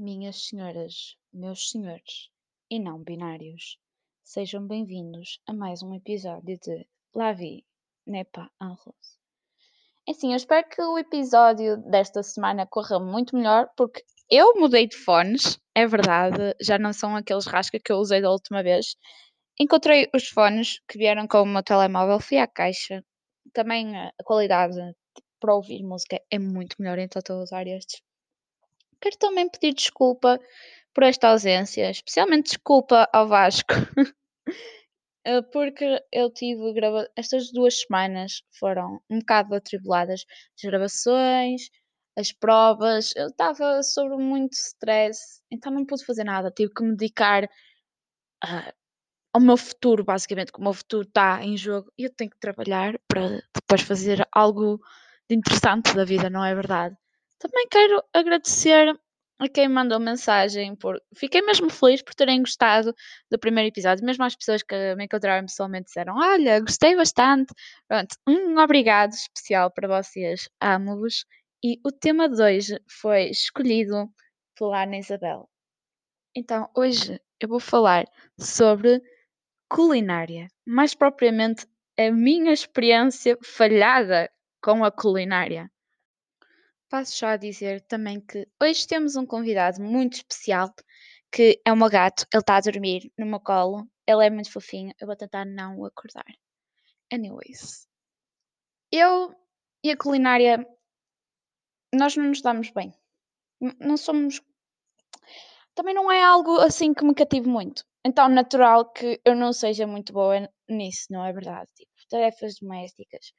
Minhas senhoras, meus senhores e não binários, sejam bem-vindos a mais um episódio de La Vie n'est pas un rose. Assim, eu espero que o episódio desta semana corra muito melhor, porque eu mudei de fones, é verdade, já não são aqueles rasca que eu usei da última vez. Encontrei os fones que vieram com o meu telemóvel, fui à caixa. Também a qualidade para ouvir música é muito melhor, então estou a usar estes. Quero também pedir desculpa por esta ausência, especialmente desculpa ao Vasco, eh, porque eu tive grava estas 2 semanas foram um bocado atribuladas, as gravações, as provas, eu estava sob muito stress, então não pude fazer nada, tive que me dedicar a ao meu futuro, basicamente, que o meu futuro está em jogo e eu tenho que trabalhar para depois fazer algo de interessante da vida, não é verdade? Também quero agradecer a quem mandou mensagem, por... fiquei mesmo feliz por terem gostado do primeiro episódio, mesmo as pessoas que me encontraram pessoalmente disseram: Olha, gostei bastante. Pronto, um obrigado especial para vocês, amo-vos. E o tema de hoje foi escolhido pela Ana Isabel. Então, hoje eu vou falar sobre culinária, mais propriamente a minha experiência falhada com a culinária. Passo já a dizer também que hoje temos um convidado muito especial, que é meu gato, ele está a dormir no meu colo, ele é muito fofinho, eu vou tentar não o acordar. Anyways, eu e a culinária, nós não nos damos bem. Não somos. Também não é algo assim que me cative muito. Então, natural que eu não seja muito boa nisso, não é verdade? Tipo, tarefas domésticas.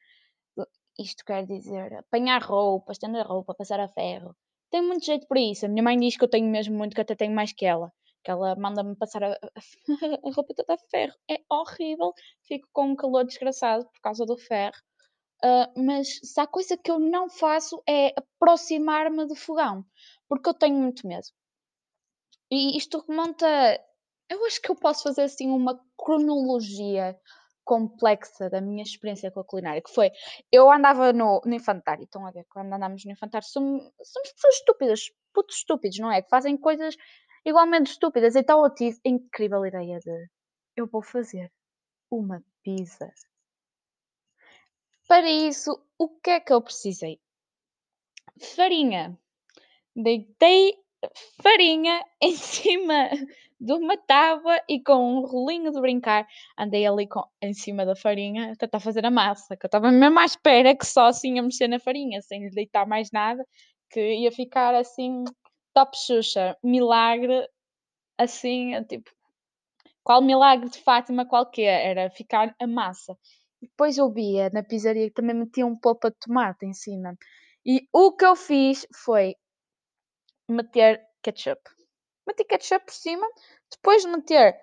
Isto quer dizer apanhar roupa, estender roupa, passar a ferro. Tenho muito jeito para isso. A minha mãe diz que eu tenho mesmo muito, que até tenho mais que ela. Que ela manda-me passar a, a- roupa toda a ferro. É horrível. Fico com um calor desgraçado por causa do ferro. Ah, mas se há coisa que eu não faço é aproximar-me do fogão. Porque eu tenho muito medo. E isto remonta. Eu acho que eu posso fazer assim uma cronologia complexa da minha experiência com a culinária, que foi, eu andava no, no infantário, estão a ver, quando andamos no infantário somos, somos pessoas estúpidas, putos estúpidos, não é? Que fazem coisas igualmente estúpidas. Então eu tive a incrível ideia de, eu vou fazer uma pizza. Para isso, o que é que eu precisei? Farinha. Deitei farinha em cima de uma tábua e com um rolinho de brincar andei ali com, em cima da farinha a tentar fazer a massa, que eu estava mesmo à espera que só assim ia mexer na farinha, sem lhe deitar mais nada, que ia ficar assim top Xuxa, milagre, assim, tipo, qual milagre de Fátima qualquer, era ficar a massa. E depois eu via na pizzaria que também metia um polpa de tomate em cima. E o que eu fiz foi meter ketchup. Meti ketchup por cima, depois de meter.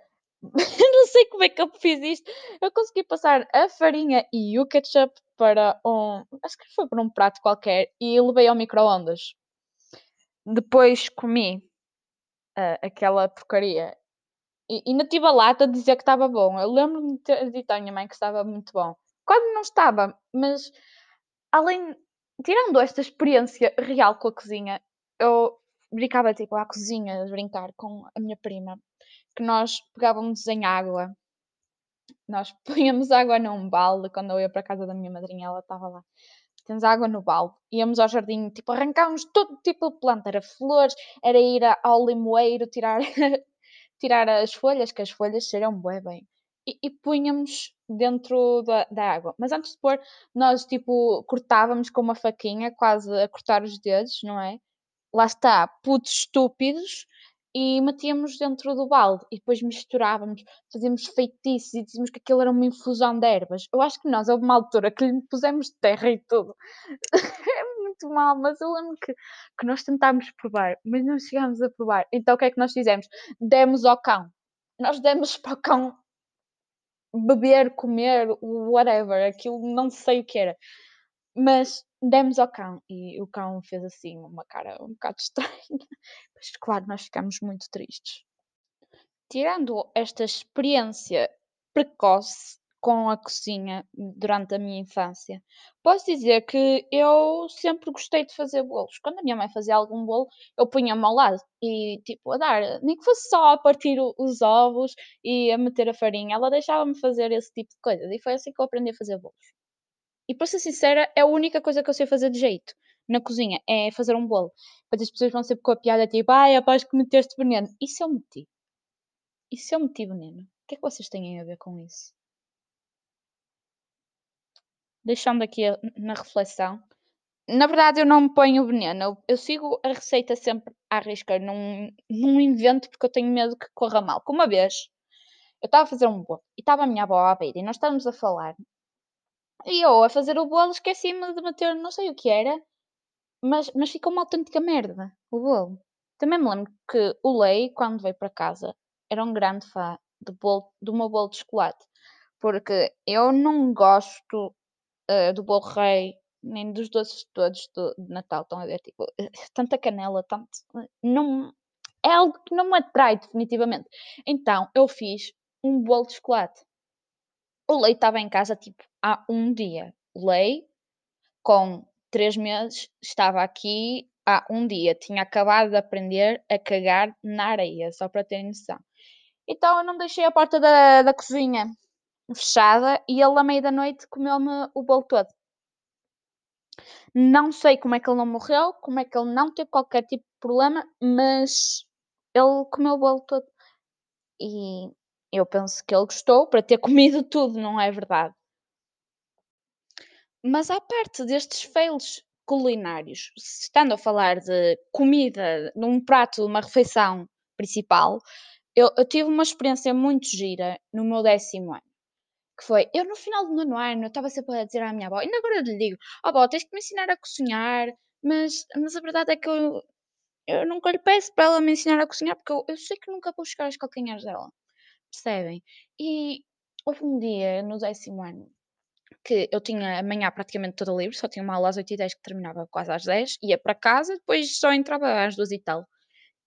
não sei como é que eu fiz isto. Eu consegui passar a farinha e o ketchup para um. Acho que foi para um prato qualquer e levei ao micro-ondas. Depois comi ah, aquela porcaria e ainda tive a lata de dizer que estava bom. Eu lembro-me de ter dito à minha mãe que estava muito bom. Quase não estava, mas além. Tirando esta experiência real com a cozinha, eu brincava tipo à cozinha, a brincar com a minha prima, que nós pegávamos em água, nós punhamos água num balde, quando eu ia para a casa da minha madrinha, ela estava lá. Temos água no balde, íamos ao jardim, tipo, arrancávamos todo tipo de planta, era flores, era ir ao limoeiro tirar, tirar as folhas, que as folhas cheiram bué bem. E, e punhamos dentro da, da água. Mas antes de pôr, nós tipo cortávamos com uma faquinha, quase a cortar os dedos, não é? Lá está, putos estúpidos, e metíamos dentro do balde e depois misturávamos, fazíamos feitiços e dizíamos que aquilo era uma infusão de ervas. Eu acho que nós, houve uma altura que lhe pusemos terra e tudo. é muito mal, mas eu lembro que, que nós tentámos provar, mas não chegámos a provar. Então o que é que nós fizemos? Demos ao cão. Nós demos para o cão beber, comer, whatever, aquilo não sei o que era. Mas demos ao cão e o cão fez assim uma cara um bocado estranha. Mas claro, nós ficámos muito tristes. Tirando esta experiência precoce com a cozinha durante a minha infância. Posso dizer que eu sempre gostei de fazer bolos. Quando a minha mãe fazia algum bolo, eu punha-me ao lado e, tipo, a dar, nem que fosse só a partir os ovos e a meter a farinha, ela deixava-me fazer esse tipo de coisas. E foi assim que eu aprendi a fazer bolos. E para ser sincera, é a única coisa que eu sei fazer de jeito na cozinha, é fazer um bolo. Depois as pessoas vão sempre com a piada tipo, ai, após que meteste veneno. Isso eu meti. Isso eu meti veneno. O que é que vocês têm a ver com isso? Deixando aqui na reflexão. Na verdade, eu não me ponho veneno. Eu, eu sigo a receita sempre à risca. Não, não invento porque eu tenho medo que corra mal. Como uma vez, eu estava a fazer um bolo e estava a minha avó à beira e nós estávamos a falar. E eu, a fazer o bolo, esqueci-me de meter, não sei o que era, mas, mas ficou uma autêntica merda o bolo. Também me lembro que o Lei, quando veio para casa, era um grande fã do, bolo, do meu bolo de chocolate. Porque eu não gosto eh, do bolo rei, nem dos doces todos do, de Natal. Estão a ver, tipo, tanta canela, tanto. Não, é algo que não me atrai definitivamente. Então, eu fiz um bolo de chocolate. O Lei estava em casa, tipo, há um dia. O Lei, com três meses, estava aqui há um dia. Tinha acabado de aprender a cagar na areia, só para terem noção. Então eu não deixei a porta da, da cozinha fechada e ele, à meia da noite, comeu-me o bolo todo. Não sei como é que ele não morreu, como é que ele não teve qualquer tipo de problema, mas ele comeu o bolo todo. E eu penso que ele gostou para ter comido tudo, não é verdade? Mas à parte destes fails culinários, estando a falar de comida, num prato, uma refeição principal, eu, eu tive uma experiência muito gira no meu décimo ano. Que foi, eu no final do nono ano, eu estava sempre a dizer à minha avó, ainda agora lhe digo, ó avó, tens que me ensinar a cozinhar, mas, mas a verdade é que eu, eu nunca lhe peço para ela me ensinar a cozinhar, porque eu, eu sei que nunca vou chegar aos calcanhares dela, percebem? E houve um dia, no décimo ano, que eu tinha a manhã praticamente toda livre, só tinha uma aula às 8 e 10 que terminava quase às 10, ia para casa, depois só entrava às 2 e tal.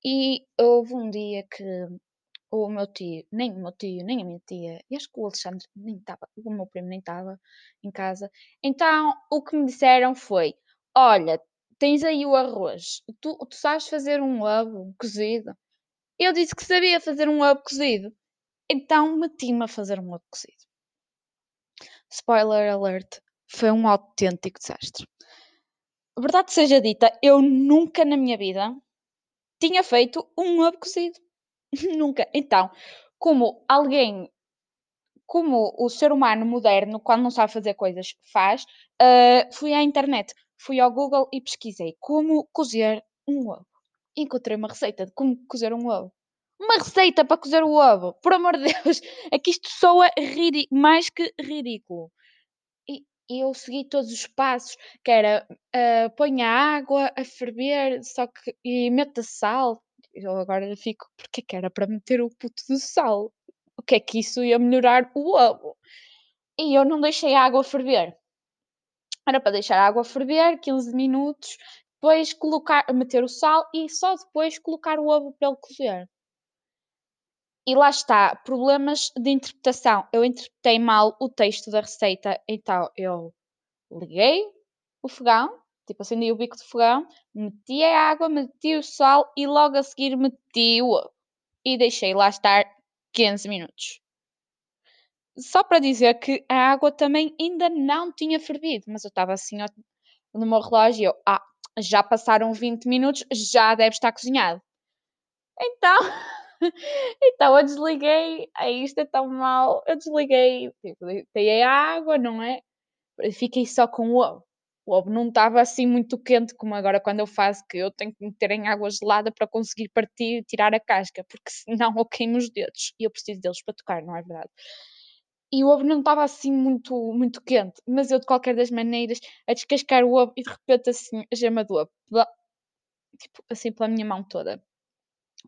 E houve um dia que o meu tio, nem o meu tio, nem a minha tia, e acho que o Alexandre nem estava, o meu primo nem estava em casa. Então o que me disseram foi: Olha, tens aí o arroz, tu, tu sabes fazer um ovo cozido? Eu disse que sabia fazer um ovo cozido, então meti-me a fazer um ovo cozido. Spoiler alert, foi um autêntico desastre. Verdade seja dita, eu nunca na minha vida tinha feito um ovo cozido. nunca. Então, como alguém, como o ser humano moderno, quando não sabe fazer coisas, faz, uh, fui à internet, fui ao Google e pesquisei como cozer um ovo. Encontrei uma receita de como cozer um ovo. Uma receita para cozer o ovo, por amor de Deus, é que isto soa mais que ridículo. E, eu segui todos os passos, que era uh, põe a água a ferver, só que e meta sal. Eu agora fico, porque que era para meter o puto de sal? O que é que isso ia melhorar o ovo? E eu não deixei a água ferver. Era para deixar a água ferver 15 minutos, depois colocar, meter o sal e só depois colocar o ovo para ele cozer. E lá está, problemas de interpretação. Eu interpretei mal o texto da receita, então eu liguei o fogão, tipo acendi o bico do fogão, meti a água, meti o sal e logo a seguir meti o ovo. E deixei lá estar 15 minutos. Só para dizer que a água também ainda não tinha fervido, mas eu estava assim no meu relógio e eu, ah, já passaram 20 minutos, já deve estar cozinhado. Então, então eu desliguei, aí isto é tão mal, eu desliguei, tipo, a água, não é? Fiquei só com o ovo. O ovo não estava assim muito quente como agora quando eu faço, que eu tenho que meter em água gelada para conseguir partir e tirar a casca, porque senão eu queimo os dedos e eu preciso deles para tocar, não é verdade? E o ovo não estava assim muito, muito quente, mas eu de qualquer das maneiras a descascar o ovo e de repente assim a gema do ovo, tipo assim pela minha mão toda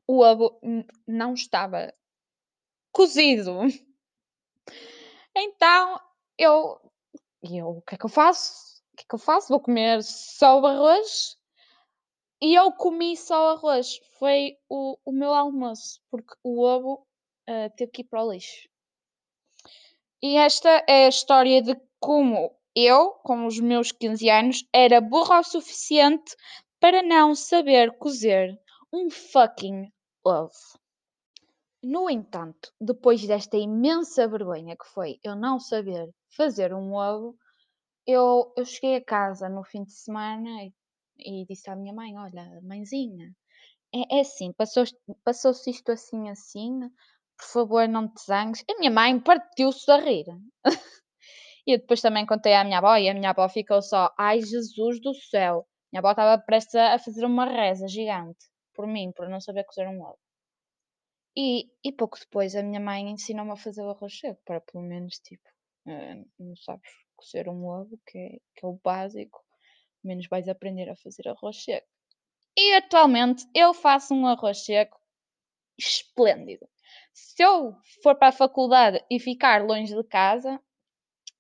o ovo não estava cozido. Então eu, eu o que é que eu faço? O que é que eu faço? Vou comer só o arroz. E eu comi só o arroz. Foi o, o meu almoço, porque o ovo uh, teve que ir para o lixo. E esta é a história de como eu, com os meus 15 anos, era burra o suficiente para não saber cozer um fucking ovo. No entanto, depois desta imensa vergonha que foi eu não saber fazer um ovo, eu, eu cheguei a casa no fim de semana e, e disse à minha mãe: Olha, mãezinha, é, é assim, passou-se passou isto assim, assim, por favor, não te zangues. A minha mãe partiu-se a rir. e depois também contei à minha avó e a minha avó ficou só: Ai, Jesus do céu! Minha avó estava prestes a fazer uma reza gigante por mim, por não saber cozer um ovo. E, e pouco depois a minha mãe ensinou-me a fazer o arroz seco, para pelo menos, tipo, uh, não sabes cozer um ovo, que é, que é o básico, menos vais aprender a fazer arroz seco. E atualmente eu faço um arroz seco esplêndido. Se eu for para a faculdade e ficar longe de casa,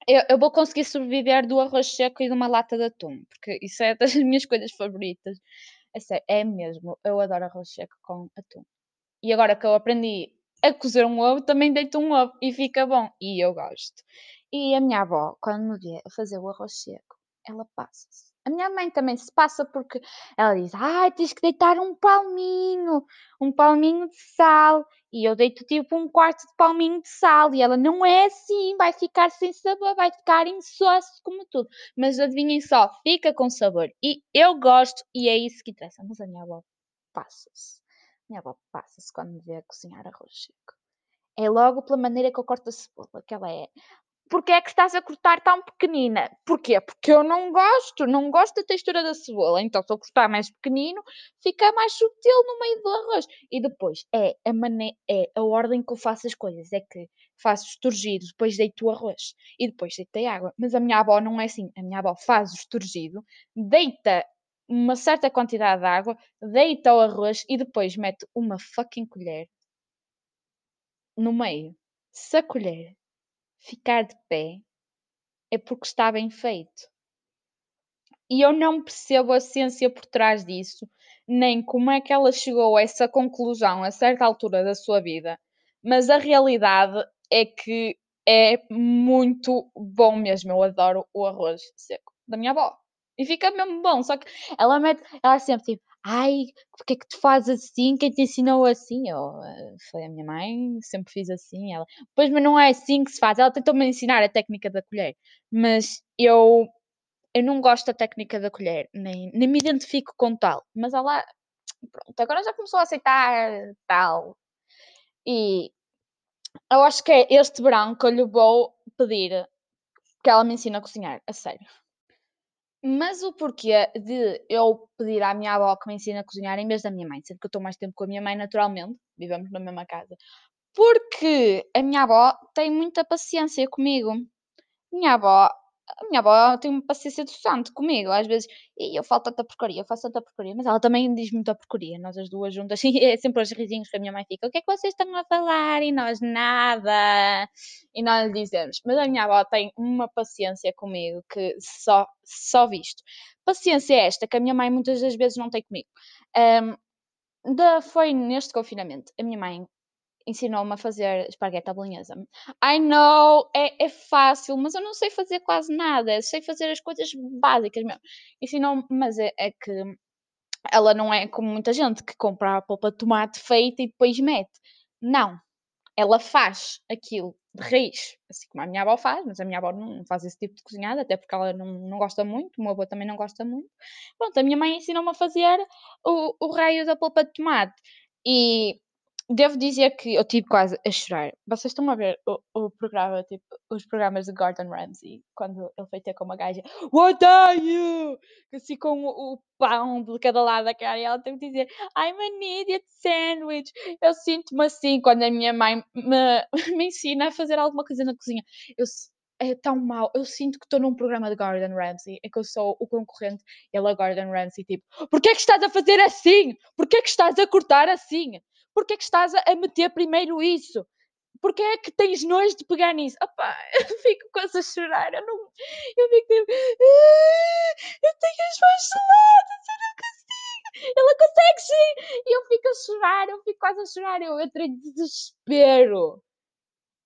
eu, eu, vou conseguir sobreviver do arroz seco e de uma lata de atum, porque isso é das minhas coisas favoritas. É sério, é mesmo. Eu adoro arroz seco com atum. E agora que eu aprendi a cozer um ovo, também deito um ovo e fica bom. E eu gosto. E a minha avó, quando me vê a fazer o arroz seco, ela passa-se. A minha mãe também se passa porque ela diz: Ai, tens que deitar um palminho, um palminho de sal. E eu deito tipo um quarto de palminho de sal. E ela: Não é assim, vai ficar sem sabor, vai ficar insosso como tudo. Mas adivinhem só, fica com sabor. E eu gosto, e é isso que interessa. Mas a minha avó passa-se. Minha avó passa-se quando me vê a cozinhar arroz seco. É logo pela maneira que eu corto a cebola, que ela é. Porquê é que estás a cortar tão pequenina? Porquê? Porque eu não gosto, não gosto da textura da cebola. Então, se eu cortar mais pequenino, fica mais sutil no meio do arroz. E depois, é a, maneira, é a ordem que eu faço as coisas. É que faço esturgido, depois deito o arroz e depois deito a água. Mas a minha avó não é assim. A minha avó faz o esturgido, deita uma certa quantidade de água, deita o arroz e depois mete uma fucking colher no meio. Se a colher ficar de pé, é porque está bem feito. E eu não percebo a ciência por trás disso, nem como é que ela chegou a essa conclusão a certa altura da sua vida, mas a realidade é que é muito bom mesmo. Eu adoro o arroz seco da minha avó. E fica mesmo bom. Só que ela mete, ela sempre tipo, ai, porque é que tu fazes assim? Quem te ensinou assim? Eu, eh, foi a minha mãe, sempre fiz assim. Ela, pois, mas não é assim que se faz. Ela tentou-me ensinar a técnica da colher, mas eu, eu não gosto da técnica da colher, nem, nem me identifico com tal. Mas ela, pronto, agora já começou a aceitar tal. E eu acho que é este verão que eu lhe vou pedir que ela me ensine a cozinhar, a sério. Mas o porquê de eu pedir à minha avó que me ensine a cozinhar em vez da minha mãe, sendo que eu estou mais tempo com a minha mãe naturalmente, vivemos na mesma casa. Porque a minha avó tem muita paciência comigo. Minha avó a minha avó tem uma paciência do santo comigo, às vezes, e eu falo tanta porcaria, eu faço tanta porcaria, mas ela também diz muita porcaria, nós as duas juntas, e é sempre os risinhos que a minha mãe fica, o que é que vocês estão a falar? E nós, nada, e nós dizemos, mas a minha avó tem uma paciência comigo que só, só visto. Paciência é esta que a minha mãe muitas das vezes não tem comigo. Um, da, foi neste confinamento, a minha mãe ensinou-me a fazer esparguete à bolonhesa. I know, é, é fácil, mas eu não sei fazer quase nada. sei fazer as coisas básicas mesmo. Ensinou-me, mas é, é, que ela não é como muita gente que compra a polpa de tomate feita e depois mete. Não. Ela faz aquilo de raiz, assim como a minha avó faz, mas a minha avó não faz esse tipo de cozinhada, até porque ela não, não gosta muito, o meu avô também não gosta muito. Pronto, a minha mãe ensinou-me a fazer o, o raio da polpa de tomate. E Devo dizer que eu tive quase a chorar. Vocês estão a ver o, o programa, tipo, os programas de Gordon Ramsay, quando ele foi ter com uma gaja, What are you? Assim com o, o pão de cada lado da cara, e ela tem que dizer, I'm an idiot sandwich. Eu sinto-me assim quando a minha mãe me, me ensina a fazer alguma coisa na cozinha. Eu, é tão mal. Eu sinto que estou num programa de Gordon Ramsay, é que eu sou o concorrente, ele é Gordon Ramsay, tipo, porquê é que estás a fazer assim? Porquê é que estás a cortar assim? Porquê é que estás a meter primeiro isso? Porquê é que tens nojo de pegar nisso? Opa, eu fico quase a chorar. Eu, não, eu fico tipo, ah, eu tenho as mãos geladas, eu não consigo. Ela consegue sim. E eu fico a chorar, eu fico quase a chorar. Eu entrei de desespero.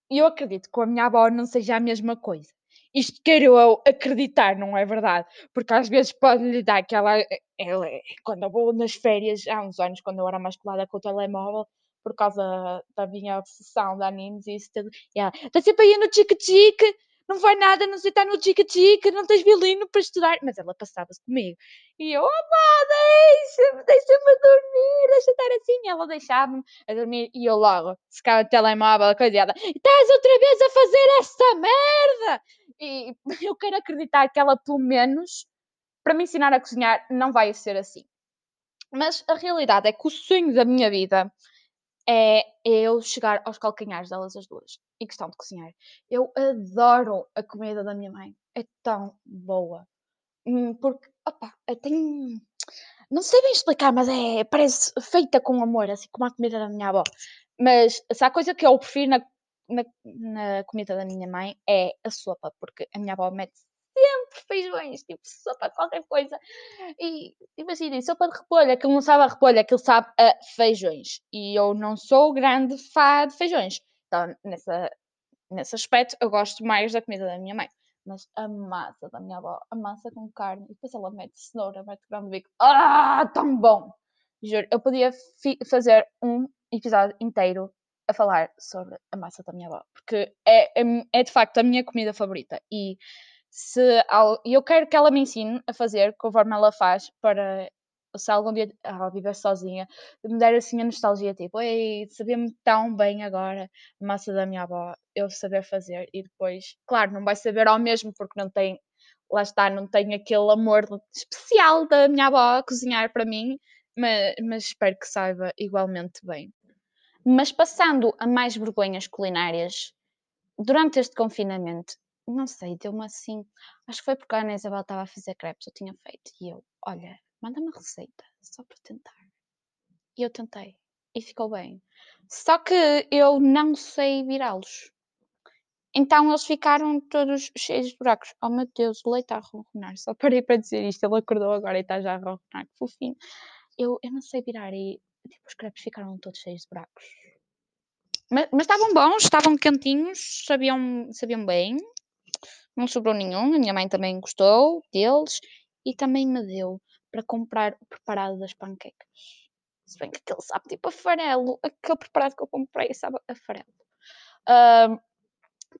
eu acredito que a minha avó não seja a mesma coisa. Isto quero eu acreditar, não é verdade? Porque às vezes pode lhe dar aquela. Ela, quando eu vou nas férias, há uns anos, quando eu era mais colada com o telemóvel, por causa da minha obsessão de animes e isso tudo, e ela está sempre aí no tique-tique, não vai nada, não sei, está no tique-tique, não tens violino para estudar. Mas ela passava-se comigo. E eu, oh, deixa-me, deixa-me dormir, deixa estar assim. E ela deixava-me a dormir e eu logo ficava o telemóvel, coisa estás outra vez a fazer esta merda! E eu quero acreditar que ela, pelo menos, para me ensinar a cozinhar, não vai ser assim. Mas a realidade é que o sonho da minha vida é eu chegar aos calcanhares delas as duas, em questão de cozinhar. Eu adoro a comida da minha mãe, é tão boa. Hum, porque, opa, tem. Não sei bem explicar, mas é. Parece feita com amor, assim como a comida da minha avó. Mas se há coisa que eu prefiro na, na, na comida da minha mãe é a sopa, porque a minha avó mete sempre feijões, tipo sopa de qualquer coisa. E imaginem, sopa de repolho, aquilo não sabe a repolho, aquilo sabe a feijões. E eu não sou grande fã de feijões. Então, nessa, nesse aspecto, eu gosto mais da comida da minha mãe. Mas a massa da minha avó, a massa com carne, e depois ela mete cenoura, mete grão de bico. Ah, tão bom! Juro, eu podia fazer um episódio inteiro a falar sobre a massa da minha avó, porque é, é, é de facto a minha comida favorita. E se eu quero que ela me ensine a fazer conforme ela faz para se algum dia ela viver sozinha, me der assim a nostalgia, tipo, ei, sabia-me tão bem agora a massa da minha avó, eu saber fazer e depois, claro, não vai saber ao mesmo porque não tem, lá está, não tem aquele amor especial da minha avó a cozinhar para mim, mas, mas espero que saiba igualmente bem. Mas passando a mais vergonhas culinárias, durante este confinamento, não sei, deu-me assim. Acho que foi porque a Ana Isabel estava a fazer crepes, eu tinha feito. E eu, olha, manda-me a receita, só para tentar. E eu tentei. E ficou bem. Só que eu não sei virá-los. Então eles ficaram todos cheios de buracos. Oh meu Deus, o leite a ronronar. Só parei para dizer isto. Ele acordou agora e está já a ronronar. Que fofinho. Eu, eu não sei virar e tipo, os crepes ficaram todos cheios de buracos. Mas, mas estavam bons, estavam quentinhos, sabiam, sabiam bem não sobrou nenhum, a minha mãe também gostou deles e também me deu para comprar o preparado das panquecas. Se bem que aquele sabe tipo a farelo, aquele preparado que eu comprei sabe a farelo. Uh,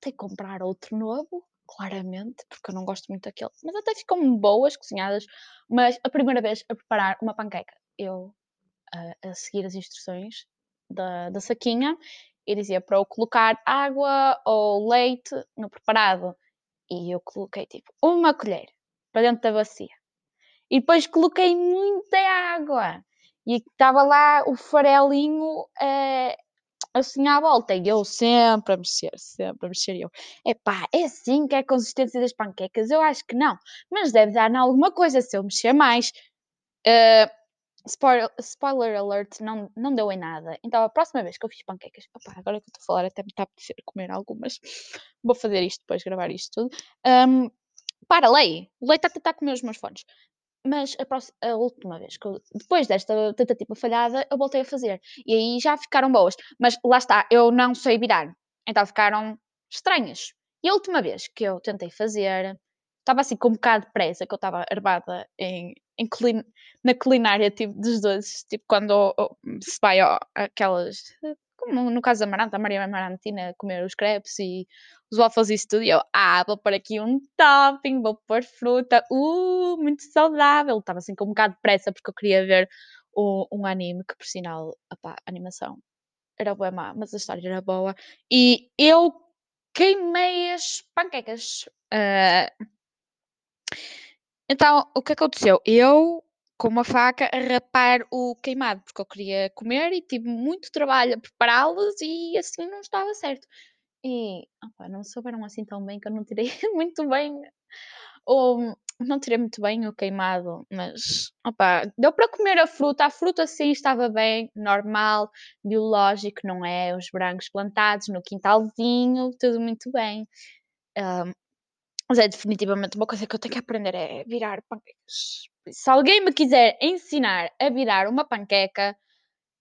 que comprar outro novo, claramente, porque eu não gosto muito daquele. Mas até ficam boas, cozinhadas. Mas a primeira vez a preparar uma panqueca, eu uh, a seguir as instruções da, da saquinha e dizia para eu colocar água ou leite no preparado e eu coloquei tipo uma colher para dentro da bacia. E depois coloquei muita água. E estava lá o farelinho assim à volta. E eu sempre a mexer, sempre a mexer. E eu, epá, é assim que é a consistência das panquecas? Eu acho que não. Mas deve dar em alguma coisa se eu mexer mais. Uh, spoiler, spoiler alert, não, não deu em nada. Então a próxima vez que eu fiz panquecas, opa, agora que eu estou a falar, até me está a apetecer comer algumas. Vou fazer isto depois, gravar isto tudo. Um, para, lei. O leite está a tentar comer os meus fones. Mas a, próxima, a última vez, que eu, depois desta tentativa falhada, eu voltei a fazer. E aí já ficaram boas. Mas lá está, eu não sei virar. Então ficaram estranhas. E a última vez que eu tentei fazer, estava assim com um bocado de pressa, que eu estava armada em, em na culinária tipo, dos doces, tipo quando se vai ó, aquelas, como no caso da Maranta, a Maria Marantina comer os crepes e os waffles e tudo, e eu, ah, vou pôr aqui um topping, vou pôr fruta, uh, muito saudável, estava assim com um bocado de pressa porque eu queria ver o, um anime que por sinal, a animação era boa má, mas a história era boa, e eu queimei as panquecas. Uh, então, o que aconteceu? Eu, com uma faca, a rapar o queimado, porque eu queria comer e tive muito trabalho a prepará-los e assim não estava certo. E opa, não souberam assim tão bem que eu não tirei muito bem. Ou não tirei muito bem o queimado, mas opa, deu para comer a fruta. A fruta sim estava bem, normal, biológico, não é? Os brancos plantados no quintalzinho, tudo muito bem. Um, mas é definitivamente uma coisa que eu tenho que aprender é virar panquecas. Se alguém me quiser ensinar a virar uma panqueca,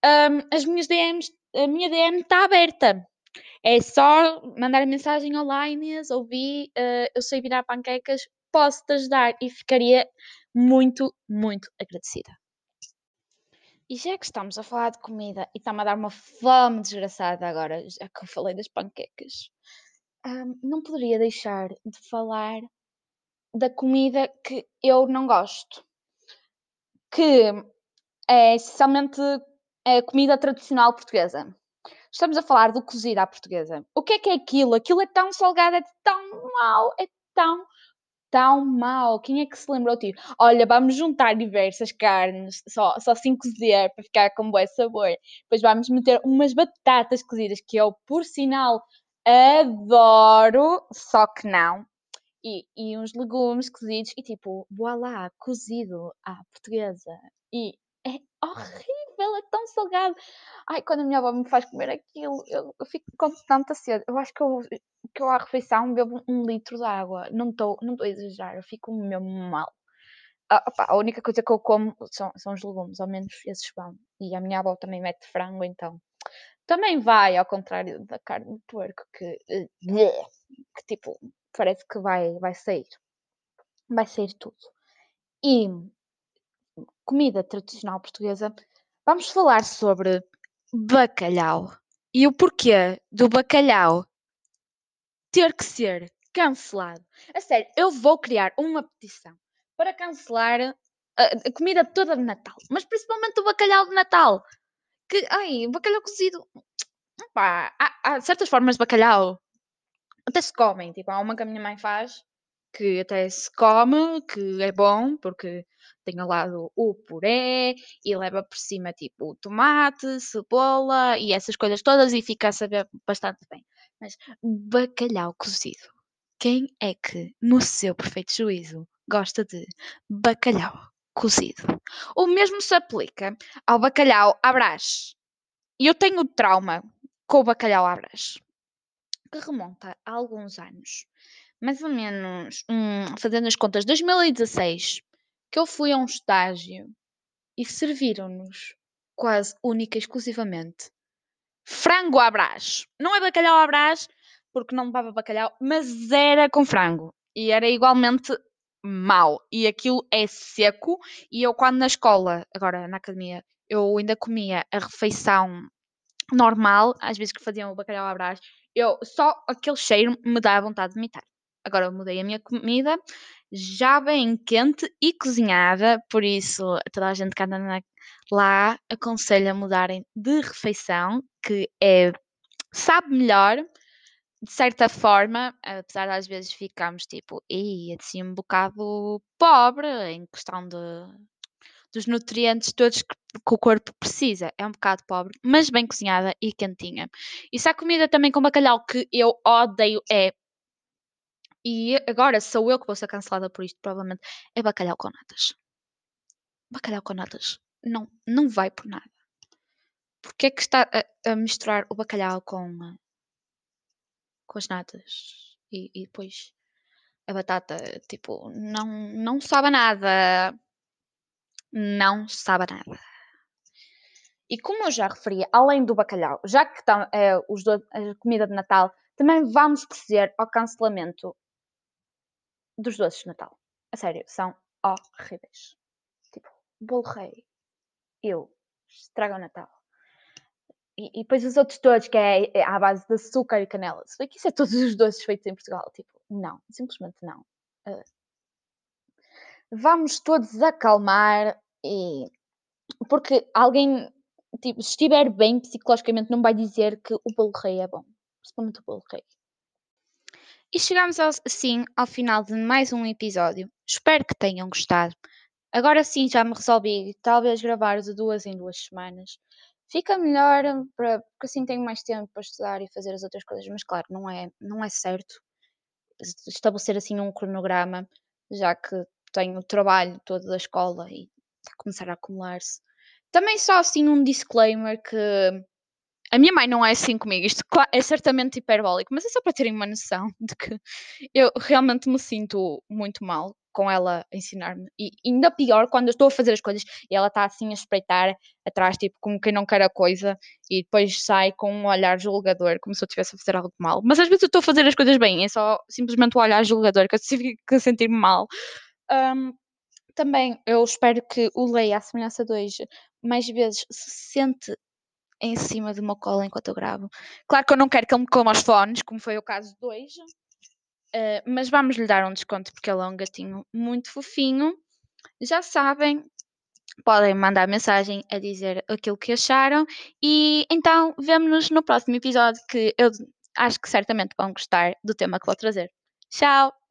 um, as minhas DMs, a minha DM está aberta. É só mandar mensagem online, Inês, ouvi, uh, eu sei virar panquecas, posso-te ajudar e ficaria muito, muito agradecida. E já que estamos a falar de comida e está-me a dar uma fome desgraçada agora, já que eu falei das panquecas, um, não poderia deixar de falar da comida que eu não gosto, que é essencialmente a comida tradicional portuguesa. Estamos a falar do cozido à portuguesa. O que é que é aquilo? Aquilo é tão salgado, é tão mau, é tão tão mal. Quem é que se lembrou, tipo, olha, vamos juntar diversas carnes, só, só sem cozer, para ficar com bom sabor. Depois vamos meter umas batatas cozidas, que eu, por sinal, adoro, só que não. E, e uns legumes cozidos, e tipo, voilá, cozido à portuguesa. E é horrível, é tão salgado. Ai, quando a minha avó me faz comer aquilo, eu, eu fico com tanta sede. Eu acho que eu, que eu à refeição bebo um litro de água. Não estou não a exagerar, eu fico mesmo mal. Ah, opa, a única coisa que eu como são, são os legumes, ao menos esses vão. E a minha avó também mete frango, então também vai, ao contrário da carne de porco, que, eh, que tipo, parece que vai, vai sair. Vai sair tudo. E comida tradicional portuguesa, vamos falar sobre bacalhau e o porquê do bacalhau ter que ser cancelado. A sério, eu vou criar uma petição para cancelar a, a comida toda de Natal, mas principalmente o bacalhau de Natal. Que, ai, bacalhau cozido. Pá, há, há certas formas de bacalhau até se comem. Tipo, há uma que a minha mãe faz que até se come, que é bom, porque tem ao lado o puré e leva por cima tipo tomate, cebola e essas coisas todas e fica a saber bastante bem. Mas bacalhau cozido. Quem é que, no seu perfeito juízo, gosta de bacalhau cozido? O mesmo se aplica ao bacalhau à brás. Eu tenho trauma com o bacalhau à brás, que remonta a alguns anos mais ou menos, hum, fazendo as contas, 2016, que eu fui a um estágio e serviram-nos quase única e exclusivamente frango à brás. Não é bacalhau à brás, porque não levava bacalhau, mas era com frango. E era igualmente mau. E aquilo é seco. E eu, quando na escola, agora na academia, eu ainda comia a refeição normal, às vezes que faziam o bacalhau à brás, eu, só aquele cheiro me dá vontade de imitar. Agora eu mudei a minha comida, já bem quente e cozinhada, por isso toda a gente que anda na, lá aconselho a mudarem de refeição, que é, sabe melhor, de certa forma, apesar de às vezes ficarmos tipo, e assim um bocado pobre em questão de, dos nutrientes todos que, que, o corpo precisa. É um bocado pobre, mas bem cozinhada e quentinha. E se há comida também com bacalhau que eu odeio é e agora sou eu que vou ser cancelada por isto, provavelmente. É bacalhau com natas. Bacalhau com natas. Não, não vai por nada. Porque é que está a, a misturar o bacalhau com, com as natas? E, e depois a batata, tipo, não, não sabe nada. Não sabe nada. E como eu já referi, além do bacalhau, já que está é, os do, a comida de Natal, também vamos proceder ao cancelamento dos doces de Natal. A sério, são horríveis. Tipo, bolo rei. Eu. Estraga o Natal. E, depois os outros todos, que é, é à base de açúcar e canela. Se bem que isso é todos os doces feitos em Portugal. Tipo, não. Simplesmente não. Uh, vamos todos acalmar e... Porque alguém, tipo, se estiver bem psicologicamente, não vai dizer que o bolo rei é bom. Principalmente o bolo rei. E chegamos assim ao final de mais um episódio. Espero que tenham gostado. Agora sim já me resolvi, talvez gravar de duas em duas semanas. Fica melhor, para, porque assim tenho mais tempo para estudar e fazer as outras coisas, mas claro, não é, não é certo estabelecer assim um cronograma, já que tenho o trabalho todo da escola e está a começar a acumular-se. Também só assim um disclaimer que a minha mãe não é assim comigo, isto é certamente hiperbólico, mas é só para terem uma noção de que eu realmente me sinto muito mal com ela a ensinar-me. E ainda pior quando eu estou a fazer as coisas e ela está assim a espreitar atrás, tipo, como quem não quer a coisa, e depois sai com um olhar julgador, como se eu estivesse a fazer algo mal. Mas às vezes eu estou a fazer as coisas bem, é só simplesmente o olhar julgador que eu fico a sentir-me mal. Um, também eu espero que o Leia, à semelhança de hoje, mais vezes se sente em cima de uma cola enquanto eu gravo. Claro que eu não quero que ele me coma os fones, como foi o caso de hoje, uh, mas vamos lhe dar um desconto porque ele é um gatinho muito fofinho. Já sabem, podem mandar mensagem a dizer aquilo que acharam e então vemo-nos no próximo episódio que eu acho que certamente vão gostar do tema que vou trazer. Tchau!